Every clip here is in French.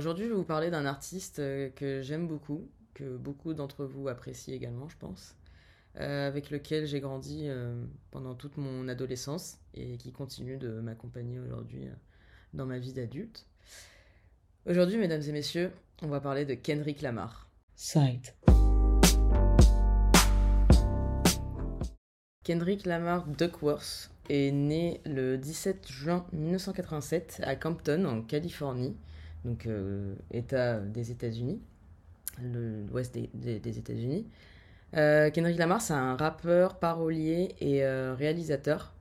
aujourd'hui, je vais vous parler d'un artiste euh, que j'aime beaucoup, que beaucoup d'entre vous apprécient également, je pense, euh, avec lequel j'ai grandi euh, pendant toute mon adolescence et qui continue de m'accompagner aujourd'hui dans ma vie d'adulte. Aujourd'hui, mesdames et messieurs, on va parler de Kendrick Lamar. Kendrick Lamar Duckworth est né le 17 juin 1987 à Campton, en Californie, donc euh, État des États-Unis, l'ouest des, États-Unis. Euh, Kendrick Lamar, c'est un rappeur, parolier et euh, réalisateur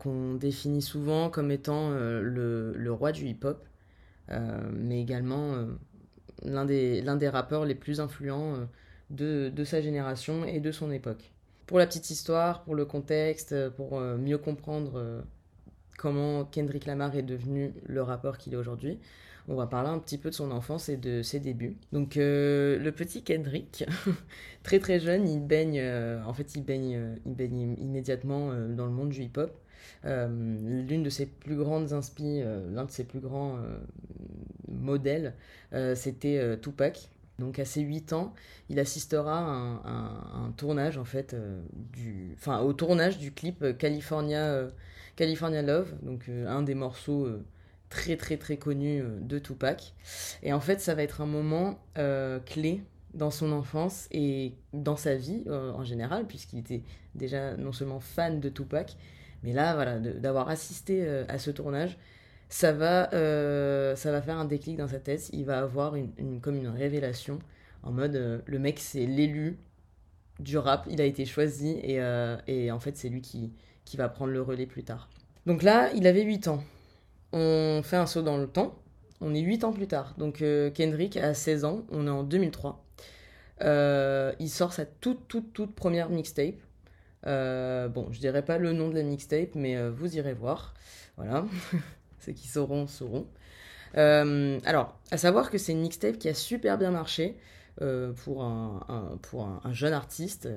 qu'on définit souvent comme étant le, roi du hip-hop, mais également l'un des, des rappeurs les plus influents de, de sa génération et de son époque. Pour la petite histoire, pour le contexte, pour mieux comprendre comment Kendrick Lamar est devenu le rappeur qu'il est aujourd'hui, on va parler un petit peu de son enfance et de ses débuts. Donc euh, le petit Kendrick, très très jeune, il baigne, euh, en fait il baigne, euh, il baigne im- immédiatement dans le monde du hip-hop. L'une de ses plus grandes inspi, euh, l'un de ses plus grands modèles, c'était Tupac. Donc à ses 8 ans, il assistera à un, tournage en fait au tournage du clip California, California Love, donc un des morceaux très très très connus euh, de Tupac. Et en fait, ça va être un moment euh, clé dans son enfance et dans sa vie euh, en général, puisqu'il était déjà non seulement fan de Tupac, mais là voilà, d'avoir assisté à ce tournage, ça va, ça va faire un déclic dans sa tête. Il va avoir une, comme une révélation en mode le mec c'est l'élu du rap, il a été choisi et, et en fait c'est lui qui, qui va prendre le relais plus tard. Donc là, il avait 8 ans. On fait un saut dans le temps. On est 8 ans plus tard. Donc euh, Kendrick a 16 ans, on est en 2003. Euh, il sort sa toute toute toute première mixtape. Euh, bon, je dirais pas le nom de la mixtape, mais euh, vous irez voir. Voilà. Ceux qui sauront, sauront. Alors, à savoir que c'est une mixtape qui a super bien marché pour, un, pour un, un jeune artiste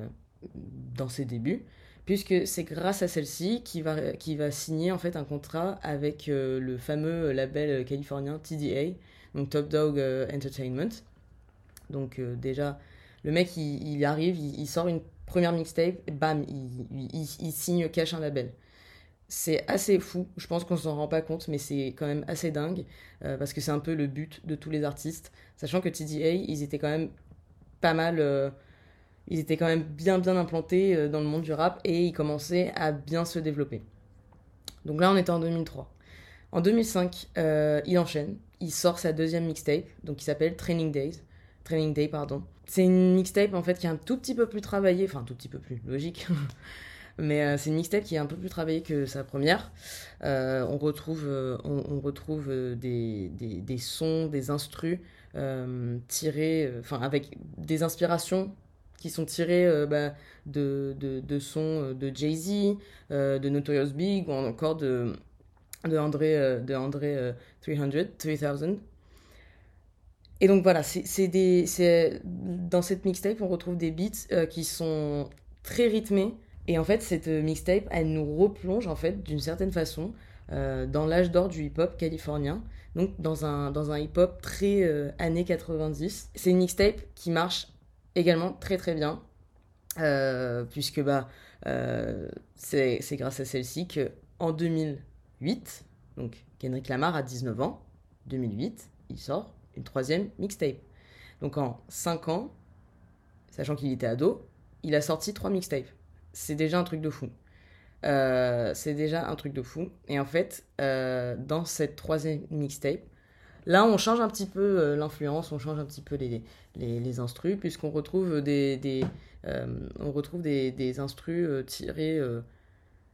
dans ses débuts, puisque c'est grâce à celle-ci qu'il va, signer en fait un contrat avec euh, le fameux label californien TDA, donc Top Dog euh, Entertainment. Donc euh, déjà, le mec, il, arrive, il, sort une première mixtape, bam, il, il- signe cash un label. C'est assez fou, je pense qu'on s'en rend pas compte, mais c'est quand même assez dingue, parce que c'est un peu le but de tous les artistes, sachant que TDA, ils étaient quand même pas mal, ils étaient quand même bien bien implantés euh, dans le monde du rap, et ils commençaient à bien se développer. Donc là, on était en 2003. En 2005, euh, il enchaîne, il sort sa deuxième mixtape, donc qui s'appelle Training Days, Training Day, pardon. C'est une mixtape en fait qui est un tout petit peu plus travaillée, enfin un tout petit peu plus, logique. Mais euh, c'est une mixtape qui est un peu plus travaillée que sa première. On retrouve, on, retrouve des, des, des sons, des instrus tirés, enfin avec des inspirations qui sont tirées euh, bah, de, de, sons euh, de Jay-Z, euh, de Notorious Big ou encore de, de André, de André euh, 300, 3000. Et donc voilà, c'est dans cette mixtape, on retrouve des beats qui sont très rythmés. Et en fait, cette mixtape, elle nous replonge en fait d'une certaine façon dans l'âge d'or du hip-hop californien. Donc dans un, dans un hip-hop très années 90. C'est une mixtape qui marche également très très bien. euh, puisque bah, euh, c'est grâce à celle-ci que en 2008, donc Kendrick Lamar a 19 ans, 2008, il sort une troisième mixtape. Donc en 5 ans, sachant qu'il était ado, il a sorti trois mixtapes. C'est déjà un truc de fou. Euh, c'est déjà un truc de fou. Et en fait, dans cette troisième mixtape, là, on change un petit peu euh, l'influence, on change un petit peu les, les, instrus, puisqu'on retrouve des, des, euh, on retrouve des, instrus euh, tirés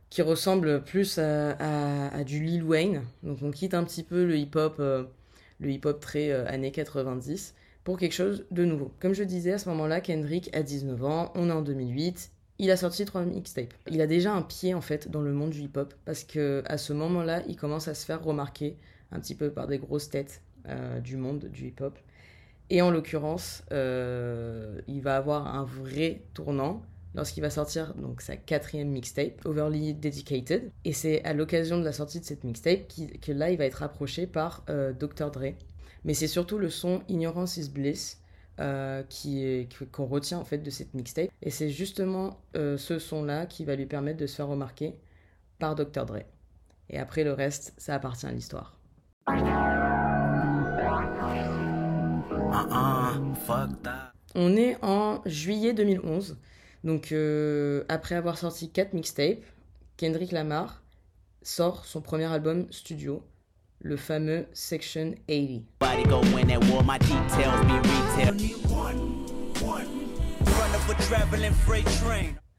qui ressemblent plus à, du Lil Wayne. Donc on quitte un petit peu le hip-hop, le hip-hop très années 90 pour quelque chose de nouveau. Comme je disais, à ce moment-là, Kendrick a 19 ans, on est en 2008, il a sorti trois mixtapes. Il a déjà un pied en fait dans le monde du hip-hop parce que à ce moment-là, il commence à se faire remarquer un petit peu par des grosses têtes euh, du monde du hip-hop. Et en l'occurrence, euh, il va avoir un vrai tournant lorsqu'il va sortir donc sa quatrième mixtape, Overly Dedicated. Et c'est à l'occasion de la sortie de cette mixtape que là, il va être approché par euh, Dr. Dre. Mais c'est surtout le son Ignorance is Bliss euh, qu'on retient en fait de cette mixtape. Et c'est justement ce son-là qui va lui permettre de se faire remarquer par Dr. Dre. Et après le reste, ça appartient à l'histoire. On est en juillet 2011. Donc euh, après avoir sorti 4 mixtapes, Kendrick Lamar sort son premier album studio, le fameux Section 80.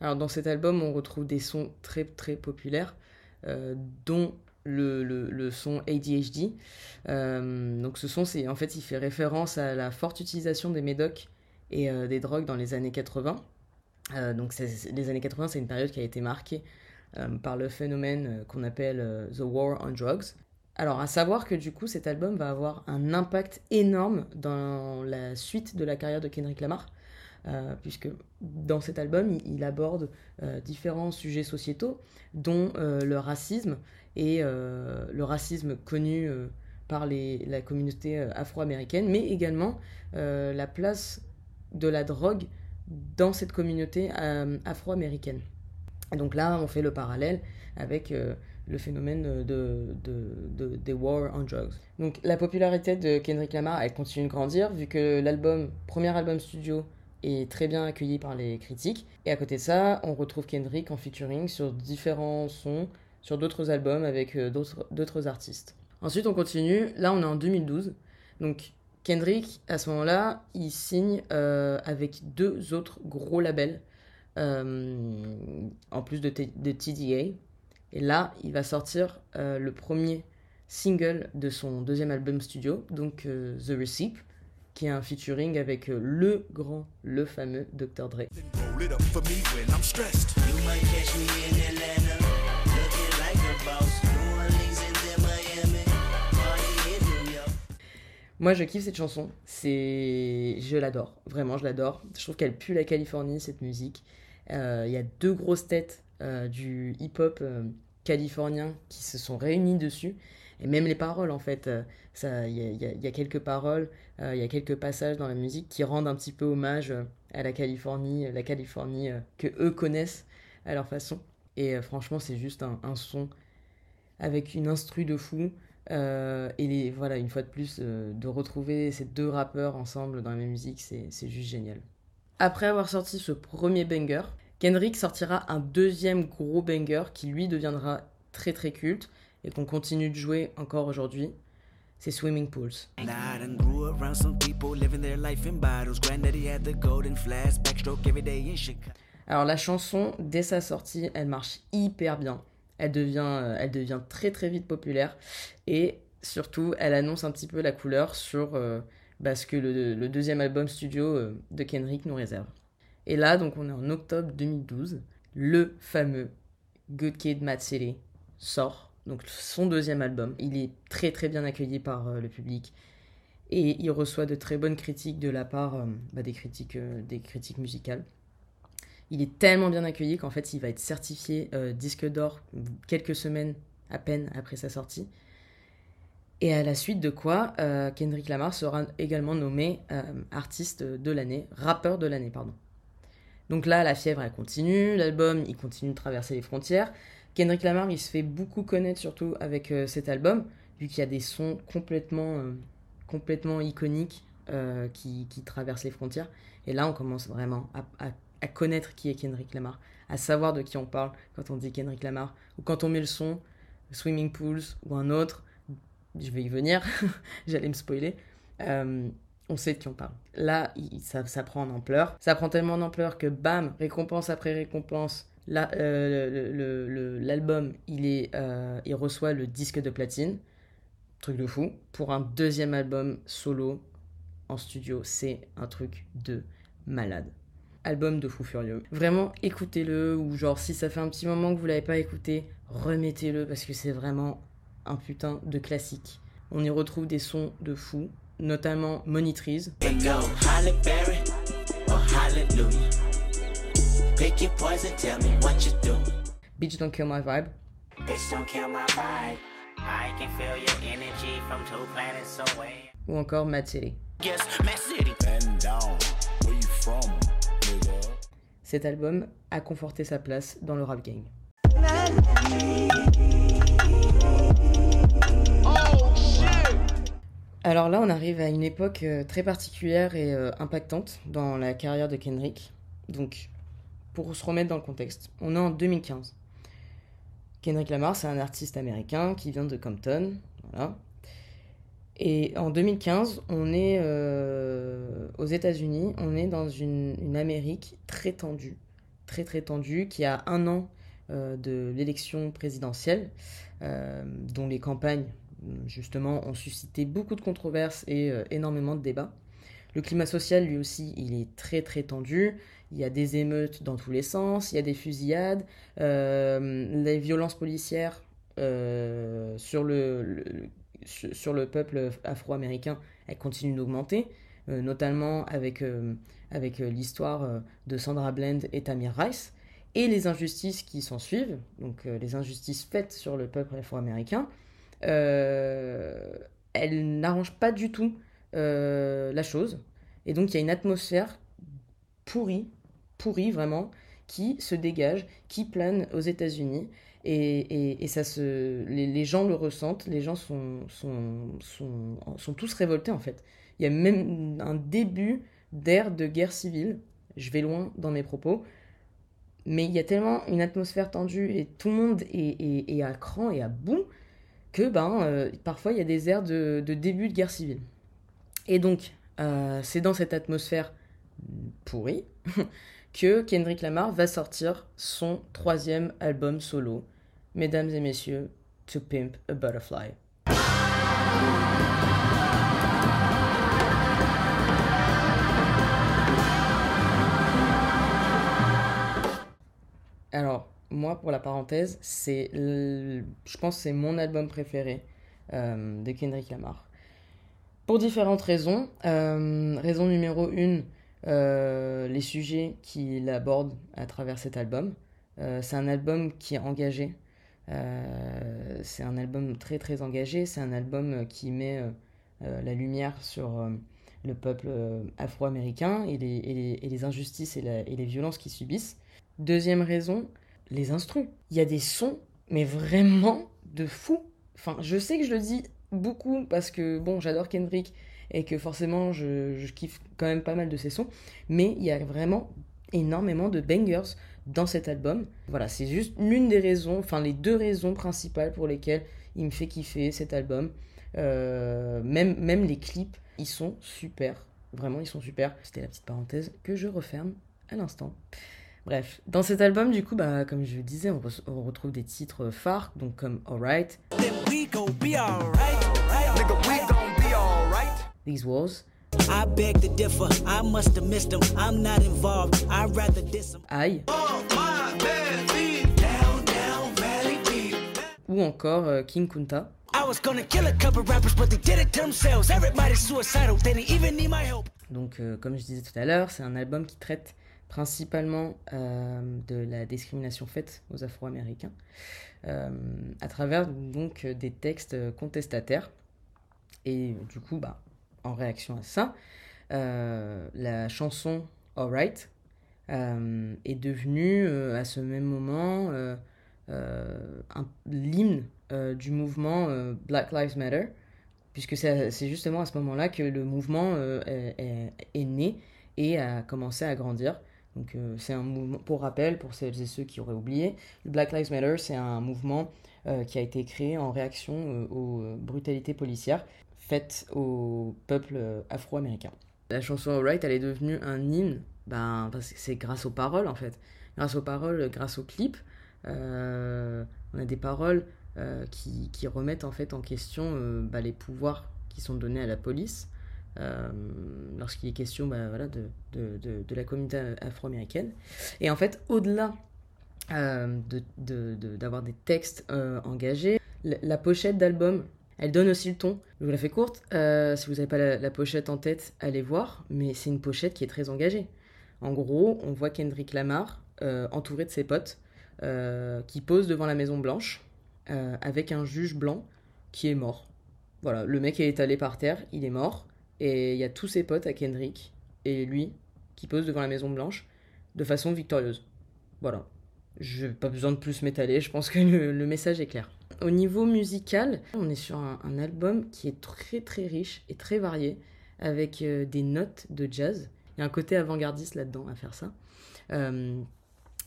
Alors dans cet album, on retrouve des sons très très populaires, euh, dont le, le, son ADHD. Euh, donc ce son, c'est en fait, il fait référence à la forte utilisation des médocs et euh, des drogues dans les années 80. donc les années 80, c'est une période qui a été marquée par le phénomène qu'on appelle The War on Drugs. Alors, à savoir que du coup, cet album va avoir un impact énorme dans la suite de la carrière de Kendrick Lamar, euh, puisque dans cet album, il, aborde euh, différents sujets sociétaux, dont euh, le racisme, et le racisme connu par les, la communauté afro-américaine, mais également la place de la drogue dans cette communauté afro-américaine. Donc là, on fait le parallèle avec le phénomène de, de, des war on drugs. Donc la popularité de Kendrick Lamar, elle continue de grandir vu que l'album, premier album studio, est très bien accueilli par les critiques. Et à côté de ça, on retrouve Kendrick en featuring sur différents sons, sur d'autres albums avec euh, d'autres artistes. Ensuite, on continue. Là, on est en 2012. Donc Kendrick, à ce moment-là, il signe euh, avec deux autres gros labels, euh, en plus de, de TDA. Et là, il va sortir le premier single de son deuxième album studio, donc The Receipt, qui est un featuring avec le grand, le fameux Dr. Dre. Moi, je kiffe cette chanson. C'est, je l'adore. Vraiment, je l'adore. Je trouve qu'elle pue la Californie cette musique. Il y a deux grosses têtes du hip-hop californiens qui se sont réunis dessus. Et même les paroles, en fait, euh, il y, a quelques paroles, euh, il y a quelques passages dans la musique qui rendent un petit peu hommage euh, à la Californie, la Californie que eux connaissent à leur façon. Et franchement, c'est juste un, son avec une instru de fou. Et les, voilà, une fois de plus, de retrouver ces deux rappeurs ensemble dans la même musique, c'est juste génial. Après avoir sorti ce premier banger, Kendrick sortira un deuxième gros banger qui lui deviendra très très culte et qu'on continue de jouer encore aujourd'hui. C'est Swimming Pools. Alors la chanson, dès sa sortie, elle marche hyper bien. Elle devient, euh, elle devient très très vite populaire et surtout, elle annonce un petit peu la couleur sur euh, bah, ce que le, deuxième album studio euh, de Kendrick nous réserve. Et là, donc on est en octobre 2012, le fameux Good Kid, Mad sort, donc son deuxième album. Il est très très bien accueilli par le public et il reçoit de très bonnes critiques de la part bah, des, critiques, des critiques musicales. Il est tellement bien accueilli qu'en fait il va être certifié disque d'or quelques semaines à peine après sa sortie. Et à la suite de quoi, Kendrick Lamar sera également nommé artiste de l'année, rappeur de l'année, pardon. Donc là, la fièvre, elle continue, l'album, il continue de traverser les frontières. Kendrick Lamar, il se fait beaucoup connaître surtout avec euh, cet album, vu qu'il y a des sons complètement, euh, complètement iconiques euh, qui, qui, traversent les frontières. Et là, on commence vraiment à, connaître qui est Kendrick Lamar, à savoir de qui on parle quand on dit Kendrick Lamar, ou quand on met le son Swimming Pools ou un autre, je vais y venir, j'allais me spoiler on sait de qui on parle. Là, ça, prend en ampleur. Ça prend tellement en ampleur que bam, récompense après récompense, euh, l'album, il, euh, il reçoit le disque de platine. Truc de fou. Pour un deuxième album solo en studio, c'est un truc de malade. Album de fou furieux. Vraiment, écoutez-le, ou genre si ça fait un petit moment que vous l'avez pas écouté, remettez-le parce que c'est vraiment un putain de classique. On y retrouve des sons de fou, notamment Monitrize. Bitch Don't Kill My Vibe. Bitch don't kill my vibe. Ou encore Mad City. Cet album a conforté sa place dans le rap game. Alors là, on arrive à une époque euh, très particulière et euh, impactante dans la carrière de Kendrick. Donc, pour se remettre dans le contexte, on est en 2015. Kendrick Lamar, c'est un artiste américain qui vient de Compton. Et en 2015, on est euh, aux États-Unis, on est dans une, Amérique très tendue, très très tendue, qui a un an de l'élection présidentielle, dont les campagnes justement, ont suscité beaucoup de controverses et euh, énormément de débats. Le climat social, lui aussi, il est très très tendu. Il y a des émeutes dans tous les sens, il y a des fusillades, euh, les violences policières euh, sur, le, sur le peuple afro-américain, elles continuent d'augmenter, notamment avec, avec l'histoire de Sandra Bland et Tamir Rice, et les injustices qui s'en suivent, donc les injustices faites sur le peuple afro-américain, euh, elle n'arrange pas du tout euh, la chose. Et donc il y a une atmosphère pourrie, pourrie vraiment, qui se dégage, qui plane aux États-Unis. Et, ça se, les, gens le ressentent, les gens sont, sont, sont, sont, tous révoltés en fait. Il y a même un début d'ère de guerre civile. Je vais loin dans mes propos. Mais il y a tellement une atmosphère tendue et tout le monde est, est à cran et à bout que ben, euh, parfois il y a des airs de, début de guerre civile. Et donc, euh, c'est dans cette atmosphère pourrie que Kendrick Lamar va sortir son troisième album solo, Mesdames et Messieurs, To Pimp a Butterfly. Alors, moi, pour la parenthèse, c'est, je pense, c'est mon album préféré euh, de Kendrick Lamar. Pour différentes raisons. Euh, raison numéro une, euh, les sujets qu'il aborde à travers cet album. c'est un album qui est engagé. C'est un album très très engagé. C'est un album qui met la lumière sur le peuple afro-américain et les, injustices et, les violences qu'ils subissent. Deuxième raison, les instrus. Il y a des sons, mais vraiment de fou. Enfin, je sais que je le dis beaucoup parce que, bon, j'adore Kendrick et que forcément, je, je, kiffe quand même pas mal de ses sons, mais il y a vraiment énormément de bangers dans cet album. Voilà, c'est juste l'une des raisons, enfin les deux raisons principales pour lesquelles il me fait kiffer cet album. Euh, même, même les clips, ils sont super. Vraiment, ils sont super. C'était la petite parenthèse que je referme à l'instant. Bref, dans cet album, du coup, bah, comme je le disais, on, on retrouve des titres phares, donc comme Alright, These Walls, I beg to differ. I must have missed him. I'm not involved. I'd rather diss him. I. Ou encore euh, King Kunta. I was gonna kill a couple rappers, but they did it themselves. Everybody's suicidal. They didn't even need my help. Donc, euh, comme je disais tout à l'heure, c'est un album qui traite principalement euh, de la discrimination faite aux Afro-Américains, euh, à travers donc des textes contestataires. Et du coup, bah, en réaction à ça, euh, la chanson Alright est devenue à ce même moment l'hymne du mouvement Black Lives Matter, puisque c'est justement à ce moment-là que le mouvement est, né et a commencé à grandir. Donc euh, c'est un mouvement, pour rappel, pour celles et ceux qui auraient oublié, le Black Lives Matter, c'est un mouvement euh, qui a été créé en réaction euh, aux brutalités policières faites au peuple afro-américain. La chanson Alright, elle est devenue un hymne, ben, parce que c'est grâce aux paroles en fait. Grâce aux paroles, grâce aux clips, on a des paroles qui, qui, remettent en fait en question bah, les pouvoirs qui sont donnés à la police euh, lorsqu'il est question bah, voilà, de, de, de, la communauté afro-américaine. Et en fait, au-delà euh, d'avoir des textes euh, engagés, la, pochette d'album, elle donne aussi le ton. Je vous la fais courte. si vous n'avez pas la, pochette en tête, allez voir. Mais c'est une pochette qui est très engagée. En gros, on voit Kendrick Lamar entouré de ses potes qui posent devant la Maison Blanche avec un juge blanc qui est mort. Voilà, le mec est étalé par terre, il est mort, et il y a tous ses potes à Kendrick et lui qui posent devant la Maison Blanche de façon victorieuse. Voilà. Je n'ai pas besoin de plus m'étaler, je pense que le, message est clair. Au niveau musical, on est sur un, album qui est très très riche et très varié, avec euh, des notes de jazz. Il y a un côté avant-gardiste là-dedans à faire ça. Euh,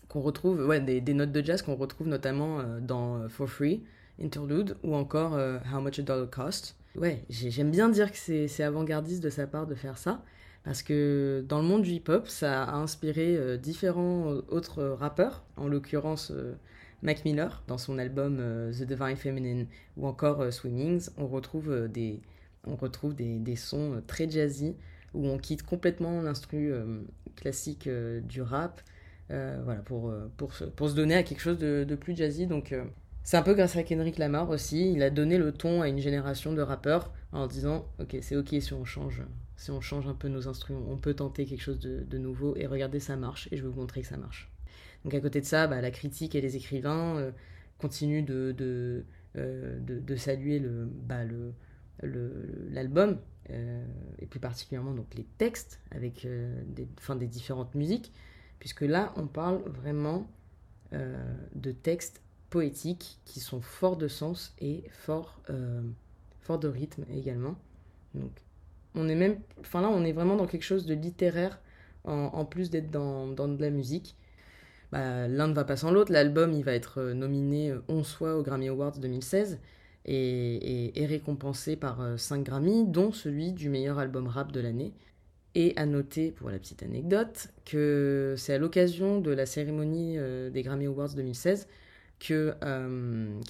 qu'on retrouve, ouais, des, notes de jazz qu'on retrouve notamment euh, dans For Free, Interlude, ou encore How Much a Dollar Cost. Ouais, j'aime bien dire que c'est avant-gardiste de sa part de faire ça. Parce que dans le monde du hip-hop, ça a inspiré différents autres rappeurs, en l'occurrence Mac Miller, dans son album The Divine Feminine, ou encore Swingings, on retrouve, des, on retrouve des, des, sons très jazzy, où on quitte complètement l'instru classique du rap, voilà, pour, pour, se, pour se donner à quelque chose de, de plus jazzy. Donc c'est un peu grâce à Kendrick Lamar aussi, il a donné le ton à une génération de rappeurs en disant, ok, c'est ok si on change si on change un peu nos instruments, on peut tenter quelque chose de, nouveau et regardez, ça marche et je vais vous montrer que ça marche. Donc à côté de ça, bah, la critique et les écrivains euh, continuent de, de, euh, de, saluer le, bah, le, l'album euh, et plus particulièrement donc les textes avec des, fin, des différentes musiques, puisque là on parle vraiment de textes poétiques qui sont forts de sens et forts, forts de rythme également. Donc on est même, enfin là, on est vraiment dans quelque chose de littéraire en, plus d'être dans, de la musique. Bah, L'un ne va pas sans l'autre. L'album, il va être euh, nominé 11 euh, fois aux Grammy Awards 2016 et, récompensé par 5 euh, Grammy, dont celui du meilleur album rap de l'année. Et à noter, pour la petite anecdote, que c'est à l'occasion de la cérémonie des Grammy Awards 2016 que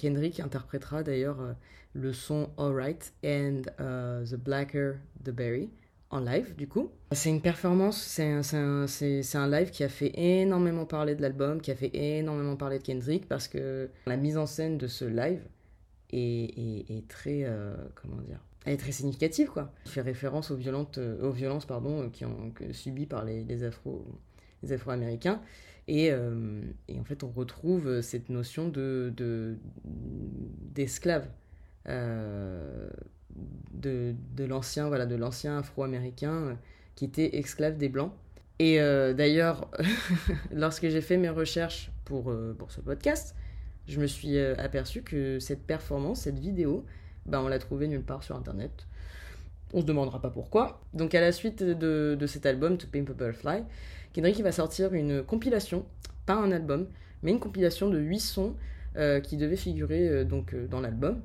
Kendrick interprétera d'ailleurs le son Alright and The Blacker the Berry en live du coup. C'est une performance, c'est un, live qui a fait énormément parler de l'album, qui a fait énormément parler de Kendrick parce que la mise en scène de ce live est, très, euh, comment dire, elle est très significative quoi. Il fait référence aux, violentes, euh, aux violences pardon, qui ont subies par les, les, afro, les Afro-Américains. Et, euh, en fait, on retrouve cette notion de d'esclave. Euh, de, de l'ancien voilà, de l'ancien afro-américain euh, qui était esclave des blancs. Et euh, d'ailleurs, lorsque j'ai fait mes recherches pour, pour ce podcast, je me suis aperçu que cette performance, cette vidéo, bah, on l'a trouvée nulle part sur Internet. On se demandera pas pourquoi. Donc à la suite de, de cet album, To Pimp a Butterfly, Kendrick va sortir une compilation, pas un album, mais une compilation de 8 sons qui devaient figurer donc dans l'album.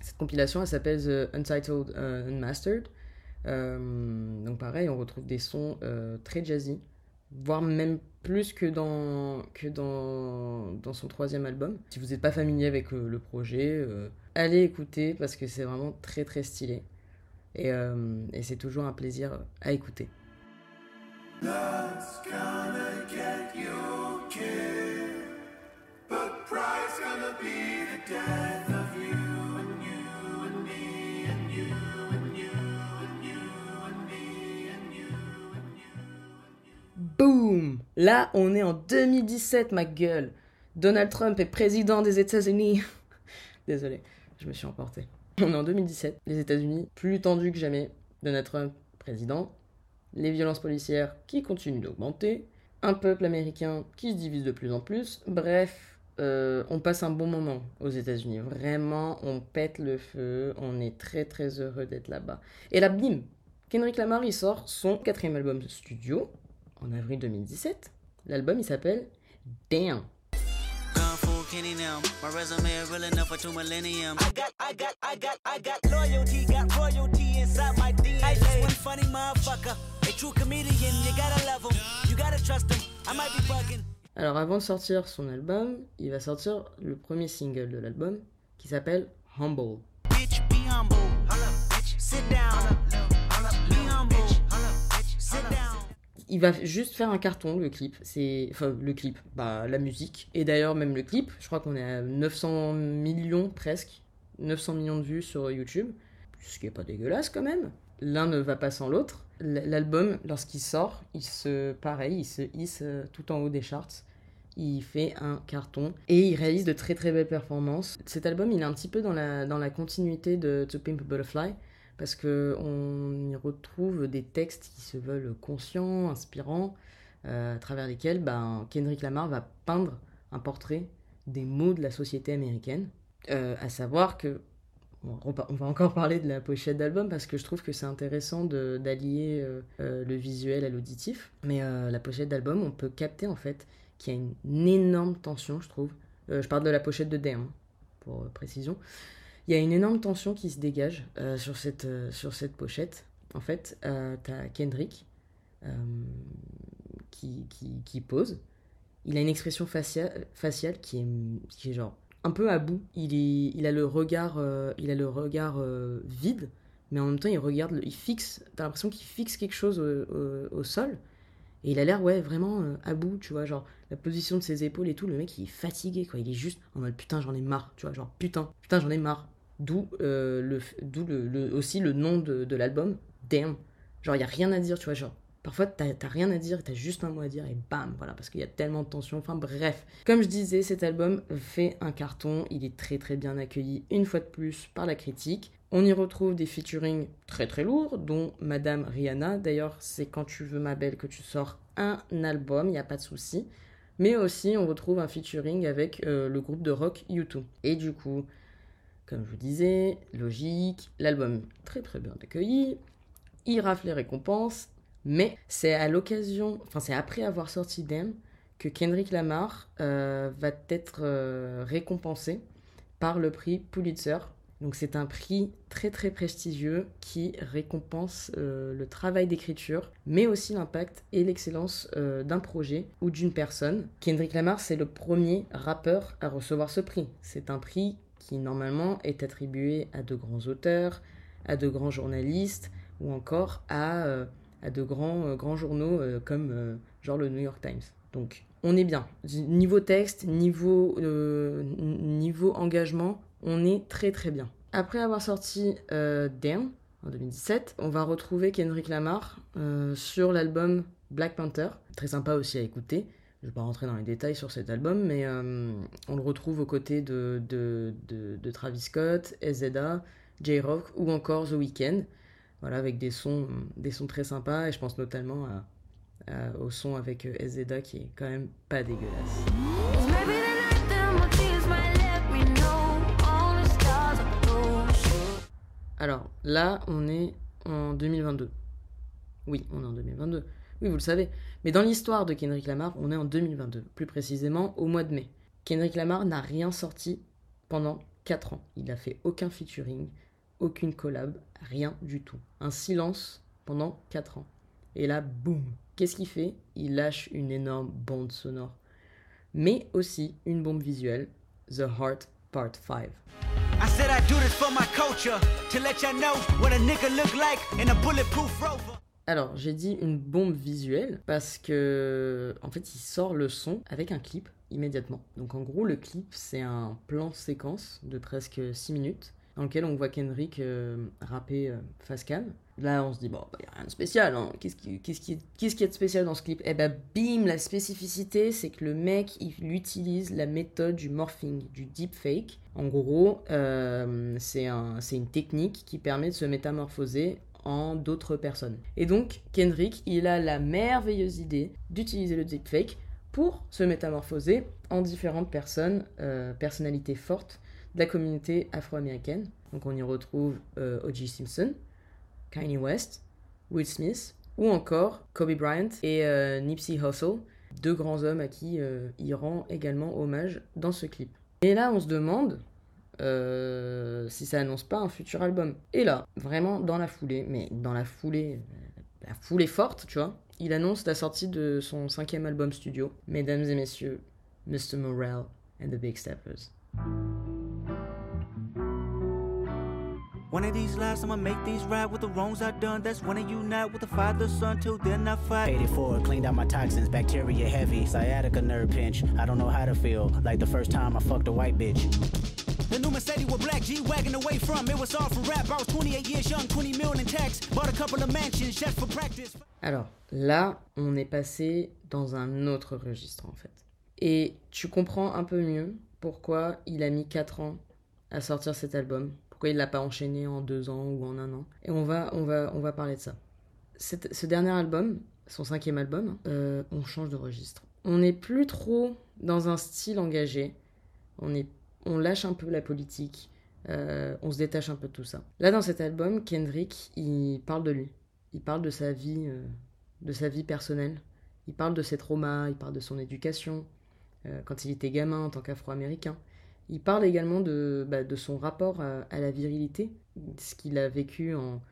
Cette compilation, elle s'appelle The Untitled uh, Unmastered. Euh, donc pareil, on retrouve des sons euh, très jazzy, voire même plus que dans, que dans, dans son troisième album. Si vous n'êtes pas familier avec euh, le projet, allez écouter parce que c'est vraiment très très stylé. Et, et c'est toujours un plaisir à écouter. Boom Là, on est en 2017, ma gueule. Donald Trump est président des États-Unis. Désolé, je me suis emporté. On est en 2017, les États-Unis plus tendus que jamais. Donald Trump président. Les violences policières qui continuent d'augmenter. Un peuple américain qui se divise de plus en plus. Bref, euh, on passe un bon moment aux États-Unis. Vraiment, on pète le feu. On est très très heureux d'être là-bas. Et là, bim Kendrick Lamar, il sort son quatrième album studio, en avril 2017. L'album il s'appelle Damn. Alors avant de sortir son album, il va sortir le premier single de l'album qui s'appelle Humble. Il va juste faire un carton, le clip. C'est, enfin, le clip, bah, la musique. Et d'ailleurs, même le clip, je crois qu'on est à 900 millions presque. 900 millions de vues sur YouTube. Ce qui est pas dégueulasse quand même. L'un ne va pas sans l'autre. L'album, lorsqu'il sort, il se, pareil, il se hisse euh, tout en haut des charts. il fait un carton et il réalise de très très belles performances. Cet album, il est un petit peu dans la, dans la continuité de To Pimp Butterfly parce qu'on y retrouve des textes qui se veulent conscients, inspirants, euh, à travers lesquels ben, Kendrick Lamar va peindre un portrait des maux de la société américaine. Euh, à savoir que on va encore parler de la pochette d'album parce que je trouve que c'est intéressant d'allier euh, le visuel à l'auditif. Mais la pochette d'album, on peut capter en fait qui a une, énorme tension, je trouve. Euh, je parle de la pochette de D, pour euh, précision. Il y a une énorme tension qui se dégage euh, sur, cette, sur cette pochette. En fait, tu as Kendrick qui, qui, qui, pose. Il a une expression faciale, faciale qui, est, qui est genre un peu à bout. Il, est, il a le regard, il a le regard vide, mais en même temps, il regarde, il fixe. T'as l'impression qu'il fixe quelque chose au, au, sol. Et il a l'air, ouais, vraiment à bout, tu vois. Genre, la position de ses épaules et tout, le mec il est fatigué quoi, il est juste en mode putain j'en ai marre, tu vois, genre putain, putain j'en ai marre. D'où euh, le, d'où le, aussi le nom de, l'album, Damn. Genre il y a rien à dire, tu vois, genre Parfois, t'as rien à dire, t'as juste un mot à dire et bam, voilà, parce qu'il y a tellement de tension. Enfin bref, comme je disais, cet album fait un carton, il est très très bien accueilli une fois de plus par la critique. On y retrouve des featuring très très lourds, dont Madame Rihanna. D'ailleurs, c'est quand tu veux ma belle que tu sors un album, il n'y a pas de souci mais aussi on retrouve un featuring avec euh, le groupe de rock U2. Et du coup, comme je vous disais, logique, l'album très très bien accueilli, il rafle les récompenses, mais c'est à l'occasion, enfin c'est après avoir sorti Dem que Kendrick Lamar euh, va être euh, récompensé par le prix Pulitzer donc c'est un prix très très prestigieux qui récompense euh, le travail d'écriture, mais aussi l'impact et l'excellence d'un projet ou d'une personne. Kendrick Lamar, c'est le premier rappeur à recevoir ce prix. C'est un prix qui normalement est attribué à de grands auteurs, à de grands journalistes ou encore à, euh, de grands, grands journaux comme genre le New York Times. Donc on est bien. Niveau texte, niveau, niveau engagement, on est très très bien. Après avoir sorti euh, Damn en 2017, on va retrouver Kendrick Lamar euh, sur l'album Black Panther. Très sympa aussi à écouter. Je ne vais pas rentrer dans les détails sur cet album, mais euh, on le retrouve aux côtés de, de, Travis Scott, SZA, J-Rock ou encore The Weeknd. Voilà, avec des sons, des sons très sympas, et je pense notamment au son avec SZA qui est quand même pas dégueulasse. Alors là, on est en 2022. Oui, on est en 2022. Oui, vous le savez. Mais dans l'histoire de Kendrick Lamar, on est en 2022. Plus précisément, au mois de mai. Kendrick Lamar n'a rien sorti pendant 4 ans. Il n'a fait aucun featuring, aucune collab, rien du tout. Un silence pendant 4 ans. Et là, boum Qu'est-ce qu'il fait? Il lâche une énorme bande sonore. Mais aussi une bombe visuelle, The Heart Part 5. Alors, j'ai dit une bombe visuelle parce que, en fait, il sort le son avec un clip immédiatement. Donc, en gros, le clip, c'est un plan séquence de presque 6 minutes dans lequel on voit Kendrick euh, rapper euh, face cam. Là, on se dit, bon, il bah, a rien de spécial. Hein. Qu'est-ce qui, qu'est-ce, qui, qui est de spécial dans ce clip? Eh ben, bim, la spécificité, c'est que le mec, il utilise la méthode du morphing, du deepfake. En gros, euh, c'est, un, c'est une technique qui permet de se métamorphoser en d'autres personnes. Et donc, Kendrick, il a la merveilleuse idée d'utiliser le deepfake pour se métamorphoser en différentes personnes, personnalités fortes de la communauté afro-américaine. Donc on y retrouve euh. Simpson, Kanye West, Will Smith, ou encore Kobe Bryant et euh, Nipsey Hussle, deux grands hommes à qui euh, il rend également hommage dans ce clip. Et là, on se demande si ça annonce pas un futur album. Et là, vraiment dans la foulée, mais dans la foulée, la foulée forte, tu vois, il annonce la sortie de son cinquième album studio, Mesdames et Messieurs, Mr. Morale and the Big Steppers. One of these lives, I'ma make these right with the wrongs I've done. That's when I unite with the father, son, till then I fight. Paid it forward, cleaned out my toxins, bacteria heavy, sciatica nerve pinch. I don't know how to feel, like the first time I fucked a white bitch. The new Mercedes with black G wagon away from. It was all for rap. I was 28 years young, 20 million in tax. Bought a couple of mansions just for practice. Alors là, on est passé dans un autre registre en fait. Et tu comprends un peu mieux pourquoi il a mis 4 ans à sortir cet album, pourquoi il l'a pas enchaîné en 2 ans ou en un an. Et on va, on va, on va parler de ça. ce dernier album, son cinquième album, euh, on change de registre. On n'est plus trop dans un style engagé. On, est, on lâche un peu la politique. Euh, on se détache un peu de tout ça. Là, dans cet album, Kendrick, il parle de lui. Il parle de sa vie, euh, de sa vie personnelle. Il parle de ses traumas, il parle de son éducation, quand il était gamin en tant qu'afro-américain. Il parle également de, bah, de son rapport à, la virilité, ce qu'il a vécu en,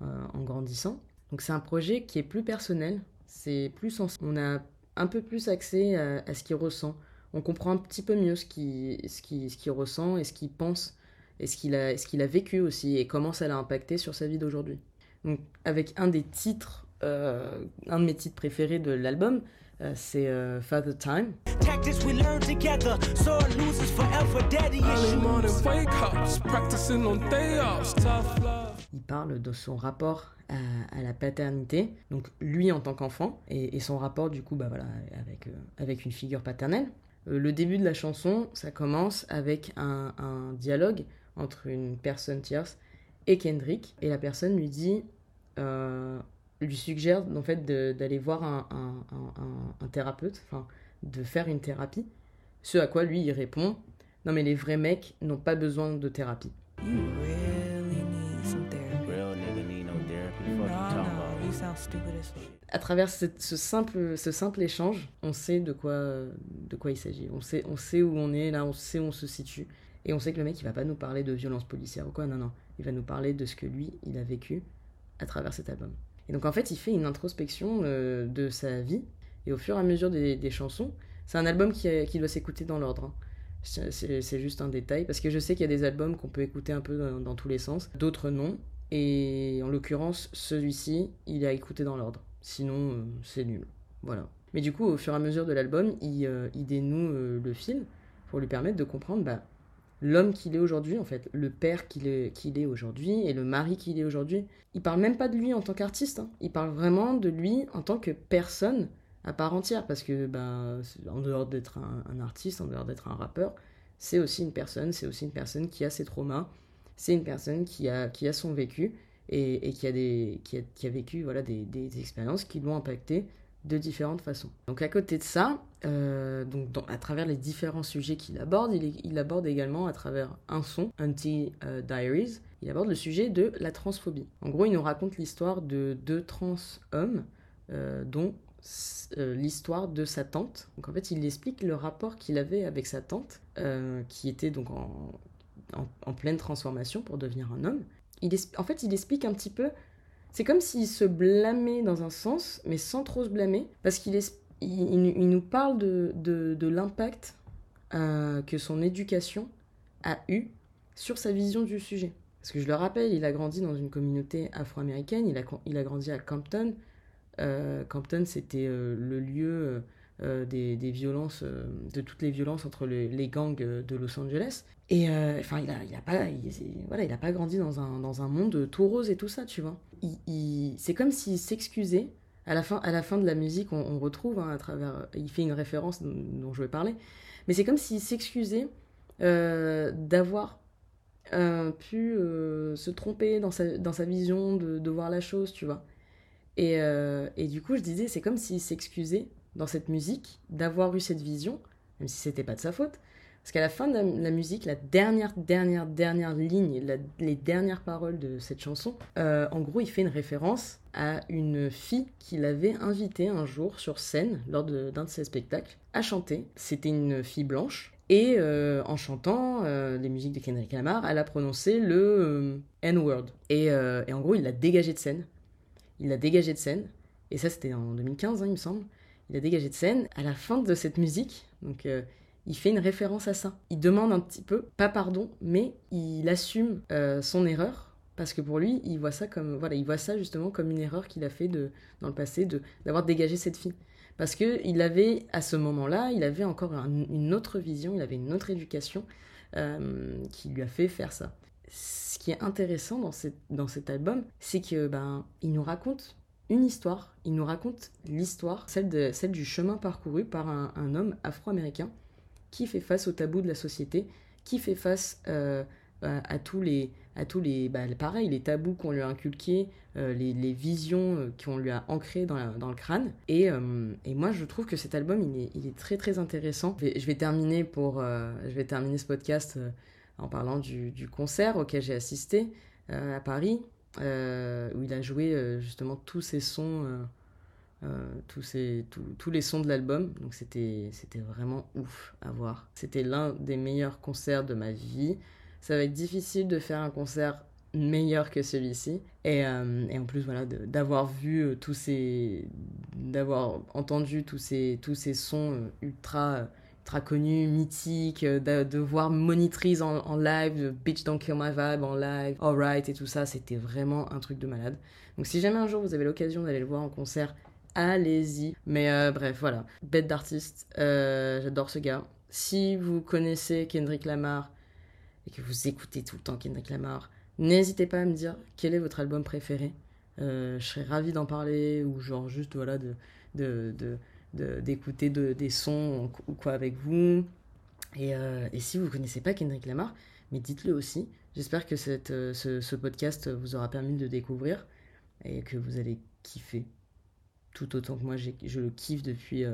en grandissant. Donc c'est un projet qui est plus personnel, c'est plus sens. On a un peu plus accès à, ce qu'il ressent. On comprend un petit peu mieux ce qu'il ce qui, ce ressent et ce qu'il pense et ce qu'il a, ce qu'il a vécu aussi et comment ça l'a impacté sur sa vie d'aujourd'hui. Donc avec un des titres, euh, un de mes titres préférés de l'album, euh, c'est euh, Father Time. Il parle de son rapport à, la paternité, donc lui en tant qu'enfant, et, son rapport du coup bah voilà, avec, euh, avec une figure paternelle. Le début de la chanson, ça commence avec un, dialogue entre une personne tierce et Kendrick, et la personne lui dit lui suggère en fait d'aller voir un, un, thérapeute, enfin de faire une thérapie. Ce à quoi lui il répond non mais les vrais mecs n'ont pas besoin de thérapie. À travers ce, simple, échange, on sait de quoi, quoi il s'agit. On sait, où on est, là, on sait où on se situe. Et on sait que le mec, il va pas nous parler de violence policière ou quoi, non, non. Il va nous parler de ce que lui, il a vécu à travers cet album. Et donc en fait, il fait une introspection euh, de sa vie, et au fur et à mesure des, chansons, c'est un album qui, qui doit s'écouter dans l'ordre. Hein. C'est juste un détail, parce que je sais qu'il y a des albums qu'on peut écouter un peu dans, tous les sens, d'autres non. Et en l'occurrence, celui-ci, il a écouté dans l'ordre. Sinon, euh, c'est nul. Voilà. Mais du coup, au fur et à mesure de l'album, il, euh, dénoue le fil pour lui permettre de comprendre bah, l'homme qu'il est aujourd'hui, en fait, le père qu'il est, qu'il est aujourd'hui et le mari qu'il est aujourd'hui. Il parle même pas de lui en tant qu'artiste, hein. il parle vraiment de lui en tant que personne à part entière, parce que ben, en dehors d'être un, artiste, en dehors d'être un rappeur, c'est aussi une personne, c'est aussi une personne qui a ses traumas, c'est une personne qui a, qui a son vécu et, qui, a des, qui, a, qui a vécu voilà, des, des expériences qui l'ont impacté de différentes façons. Donc à côté de ça, euh, donc à travers les différents sujets qu'il aborde, il, aborde également à travers un son, Anti-Diaries, il aborde le sujet de la transphobie. En gros, il nous raconte l'histoire de deux trans hommes, euh, dont euh, l'histoire de sa tante. Donc en fait, il explique le rapport qu'il avait avec sa tante, qui était donc en, en, pleine transformation pour devenir un homme. Il en fait, il explique un petit peu c'est comme s'il se blâmait dans un sens, mais sans trop se blâmer, parce qu'il il, nous parle de, l'impact euh, que son éducation a eu sur sa vision du sujet. Parce que je le rappelle, il a grandi dans une communauté afro-américaine, il a, grandi à Compton. Euh, Compton, c'était euh, le lieu euh, des, violences, euh, de toutes les violences entre les gangs euh, de Los Angeles. Et enfin, il a, il a pas, voilà, il a pas grandi dans un, dans un monde tout rose et tout ça, tu vois. C'est comme s'il s'excusait. À la fin, à la fin de la musique, on, retrouve hein, à travers, il fait une référence dont je vais parler, mais c'est comme s'il s'excusait d'avoir pu se tromper dans sa, dans sa vision de, de, voir la chose, tu vois. Et, et du coup, je disais, c'est comme s'il s'excusait dans cette musique d'avoir eu cette vision, même si c'était pas de sa faute. Parce qu'à la fin de la, musique, la dernière, dernière, dernière ligne, les dernières paroles de cette chanson, euh, en gros, il fait une référence à une fille qu'il avait invitée un jour sur scène lors d'un de, ses spectacles à chanter. C'était une fille blanche. Et euh, en chantant euh, les musiques de Kendrick Lamar, elle a prononcé le N-word. Et, en gros, il l'a dégagé de scène. Il l'a dégagé de scène. Et ça, c'était en 2015, hein, il me semble il a dégagé de scène. À la fin de cette musique, donc euh, il fait une référence à ça. Il demande un petit peu, pas pardon, mais il assume euh, son erreur parce que pour lui, il voit ça comme voilà, il voit ça justement comme une erreur qu'il a fait de, dans le passé d'avoir dégagé cette fille. Parce que il avait à ce moment-là, il avait encore une autre vision, il avait une autre éducation euh, qui lui a fait faire ça. Ce qui est intéressant dans, cette, dans cet album, c'est que ben il nous raconte une histoire. Il nous raconte l'histoire, celle, celle du chemin parcouru par un, homme afro-américain qui fait face au tabou de la société, qui fait face euh, à, tous les, à tous les, bah, pareil, les tabous qu'on lui a inculqués, euh, les, visions euh, qu'on lui a ancrées dans, le crâne. Et, moi, je trouve que cet album, il est, très très intéressant. Je vais, terminer pour, je vais terminer ce podcast en parlant du concert auquel j'ai assisté à Paris. Euh, où il a joué euh, justement tous ses sons, euh, tous, ces, les sons de l'album. Donc c'était vraiment ouf à voir. C'était l'un des meilleurs concerts de ma vie. Ça va être difficile de faire un concert meilleur que celui-ci. Et, en plus, voilà, d'avoir vu tous ces. d'avoir entendu ces, tous ces sons ultra très connu, mythique, euh, de, voir Monitrice en, live, Bitch Don't Kill My Vibe en live, Alright et tout ça, c'était vraiment un truc de malade. Donc si jamais un jour vous avez l'occasion d'aller le voir en concert, allez-y. Mais euh, bref, voilà, bête d'artiste, euh, j'adore ce gars. Si vous connaissez Kendrick Lamar et que vous écoutez tout le temps Kendrick Lamar, n'hésitez pas à me dire quel est votre album préféré. je serais ravi d'en parler ou genre juste voilà de, de, de d'écouter de, des sons ou quoi avec vous. Et, euh, si vous ne connaissez pas Kendrick Lamar, mais dites-le aussi. J'espère que euh, ce, podcast vous aura permis de découvrir et que vous allez kiffer tout autant que moi je le kiffe depuis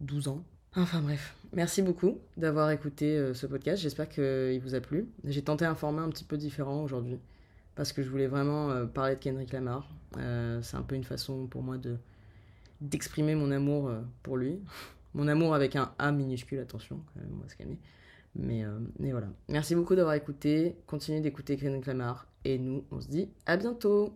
12 euh, ans. Enfin bref, merci beaucoup d'avoir écouté ce podcast, j'espère qu'il vous a plu. J'ai tenté un format un petit peu différent aujourd'hui parce que je voulais vraiment parler de Kendrick Lamar. c'est un peu une façon pour moi de d'exprimer mon amour euh, pour lui. Mon amour avec un A minuscule, attention, quand même, on va se calmer. Mais, euh, mais voilà. Merci beaucoup d'avoir écouté. Continuez d'écouter Kendrick Lamar. Et nous, on se dit à bientôt